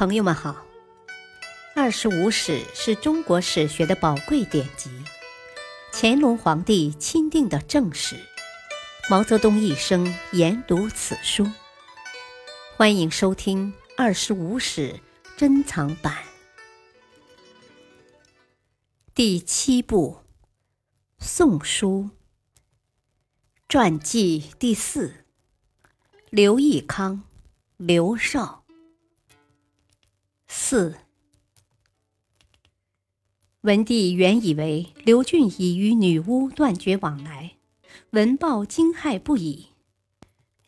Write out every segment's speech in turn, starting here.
朋友们好，《二十五史》是中国史学的宝贵典籍，乾隆皇帝钦定的正史，毛泽东一生研读此书。欢迎收听《二十五史》珍藏版第七部《宋书》传记第四：刘义康、刘少。四，文帝原以为刘俊已与女巫断绝往来，闻报惊骇不已，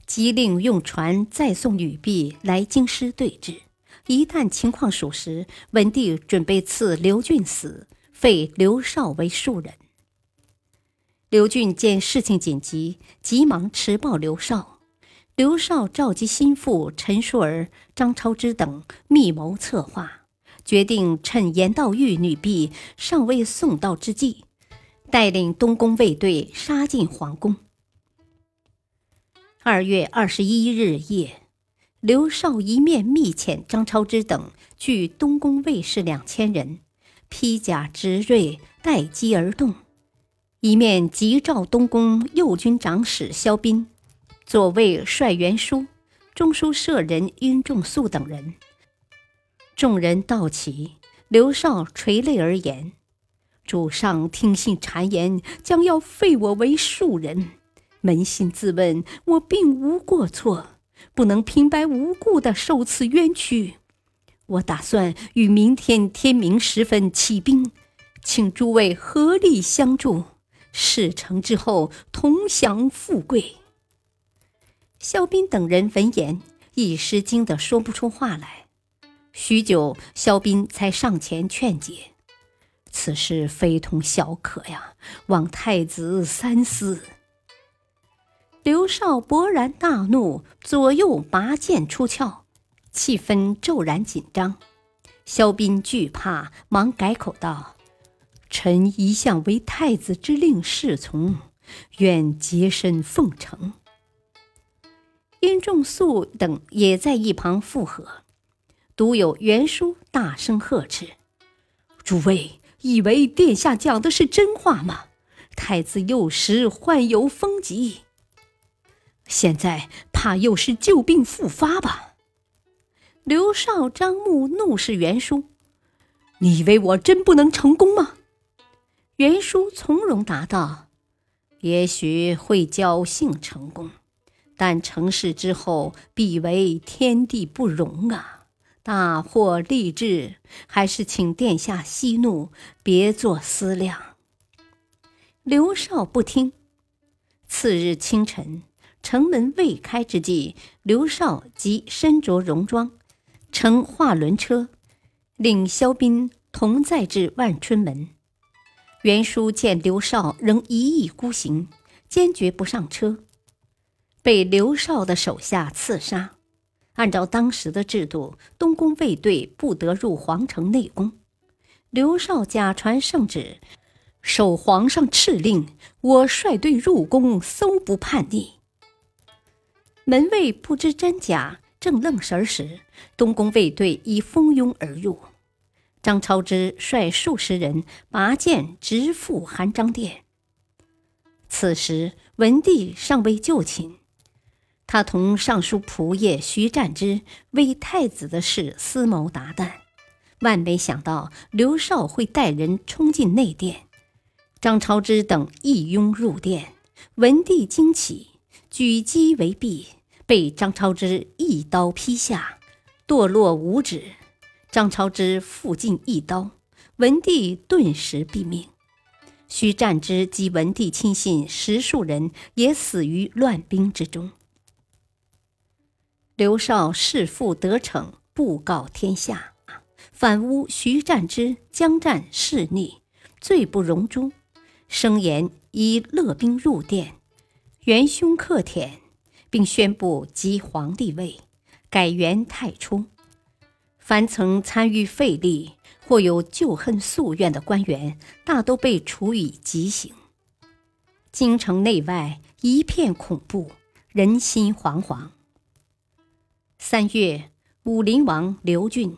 即令用船再送女婢来京师对质。一旦情况属实，文帝准备赐刘俊死，废刘绍为庶人。刘俊见事情紧急，急忙持报刘绍。刘绍召集心腹陈叔儿、张超之等密谋策划，决定趁严道玉女婢尚未送到之际，带领东宫卫队杀进皇宫。二月二十一日夜，刘绍一面密遣张超之等聚东宫卫士两千人，披甲执锐，待机而动；一面急召东宫右军长史萧斌。左卫率元书、中书舍人殷仲素等人，众人到齐，刘少垂泪而言：“主上听信谗言，将要废我为庶人。扪心自问，我并无过错，不能平白无故的受此冤屈。我打算于明天天明时分起兵，请诸位合力相助，事成之后同享富贵。”肖斌等人闻言，一时惊得说不出话来。许久，肖斌才上前劝解：“此事非同小可呀，望太子三思。”刘少勃然大怒，左右拔剑出鞘，气氛骤然紧张。肖斌惧怕，忙改口道：“臣一向为太子之令侍从，愿洁身奉承。”殷仲素等也在一旁附和，独有袁殊大声呵斥：“诸位以为殿下讲的是真话吗？太子幼时患有风疾，现在怕又是旧病复发吧？”刘少、张穆怒视袁叔：“你以为我真不能成功吗？”袁叔从容答道：“也许会侥幸成功。”但成事之后，必为天地不容啊！大祸立志，还是请殿下息怒，别作思量。刘少不听。次日清晨，城门未开之际，刘少即身着戎装，乘画轮车，领萧斌同载至万春门。袁叔见刘少仍一意孤行，坚决不上车。被刘绍的手下刺杀。按照当时的制度，东宫卫队不得入皇城内宫。刘绍假传圣旨，受皇上敕令，我率队入宫，搜捕叛逆。门卫不知真假，正愣神儿时，东宫卫队已蜂拥而入。张超之率数十人拔剑直赴韩章殿。此时文帝尚未就寝。他同尚书仆射徐湛之为太子的事思谋达旦，万没想到刘绍会带人冲进内殿，张超之等一拥入殿，文帝惊起，举击为臂，被张超之一刀劈下，堕落五指。张超之复进一刀，文帝顿时毙命。徐占之及文帝亲信十数人也死于乱兵之中。刘绍弑父得逞，布告天下，反诬徐占之将战弑逆，罪不容诛。声言以勒兵入殿，元凶克舔，并宣布即皇帝位，改元太初。凡曾参与废立或有旧恨夙怨的官员，大都被处以极刑。京城内外一片恐怖，人心惶惶。三月，武陵王刘俊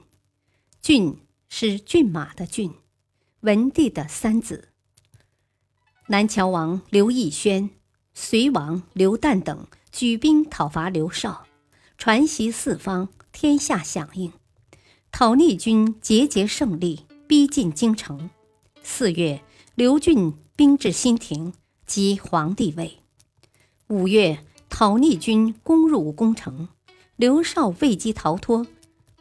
骏是骏马的骏，文帝的三子。南乔王刘义轩、隋王刘旦等举兵讨伐刘绍，传檄四方，天下响应。讨逆军节节胜利，逼近京城。四月，刘俊兵至新亭，即皇帝位。五月，讨逆军攻入宫城，刘绍未及逃脱，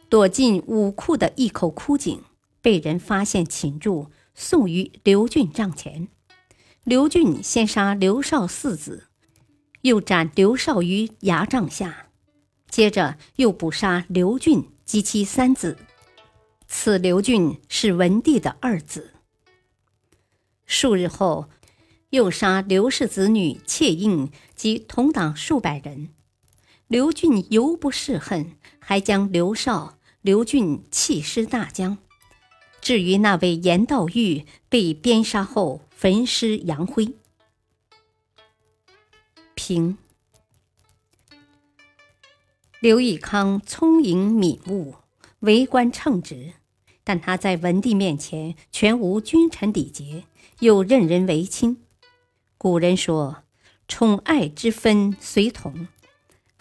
躲进武库的一口枯井，被人发现擒住，送于刘俊帐前。刘俊先杀刘绍四子，又斩刘绍于牙帐下，接着又捕杀刘俊及其三子。此刘俊是文帝的二子。数日后，又杀刘氏子女妾应及同党数百人。刘俊犹不释恨，还将刘绍、刘俊弃尸大江。至于那位严道玉被鞭杀后，焚尸扬灰。平。刘义康聪颖敏悟，为官称职，但他在文帝面前全无君臣礼节，又任人唯亲。古人说：“宠爱之分随同，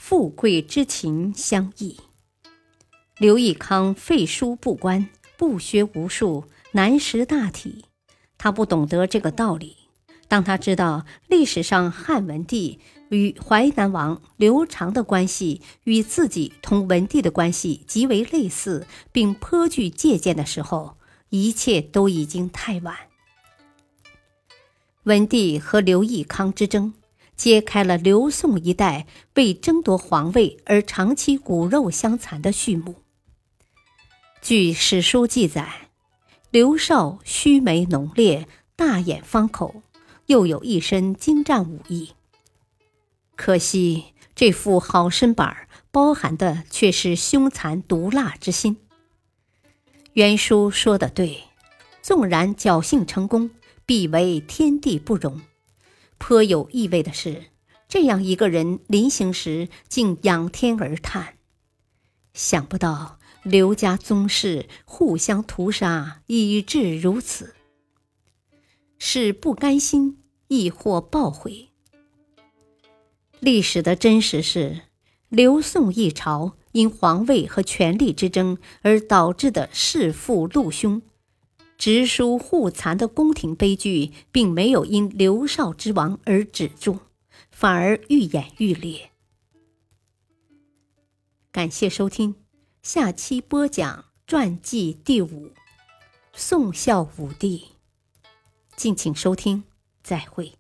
富贵之情相异。”刘义康废书不观。不学无术，难识大体。他不懂得这个道理。当他知道历史上汉文帝与淮南王刘长的关系与自己同文帝的关系极为类似，并颇具借鉴的时候，一切都已经太晚。文帝和刘义康之争，揭开了刘宋一代为争夺皇位而长期骨肉相残的序幕。据史书记载，刘绍须眉浓烈，大眼方口，又有一身精湛武艺。可惜这副好身板包含的却是凶残毒辣之心。原书说的对，纵然侥幸成功，必为天地不容。颇有意味的是，这样一个人临行时竟仰天而叹，想不到。刘家宗室互相屠杀，以致如此，是不甘心，亦或报悔。历史的真实是，刘宋一朝因皇位和权力之争而导致的弑父戮兄、直属互残的宫廷悲剧，并没有因刘少之亡而止住，反而愈演愈烈。感谢收听。下期播讲传记第五，宋孝武帝。敬请收听，再会。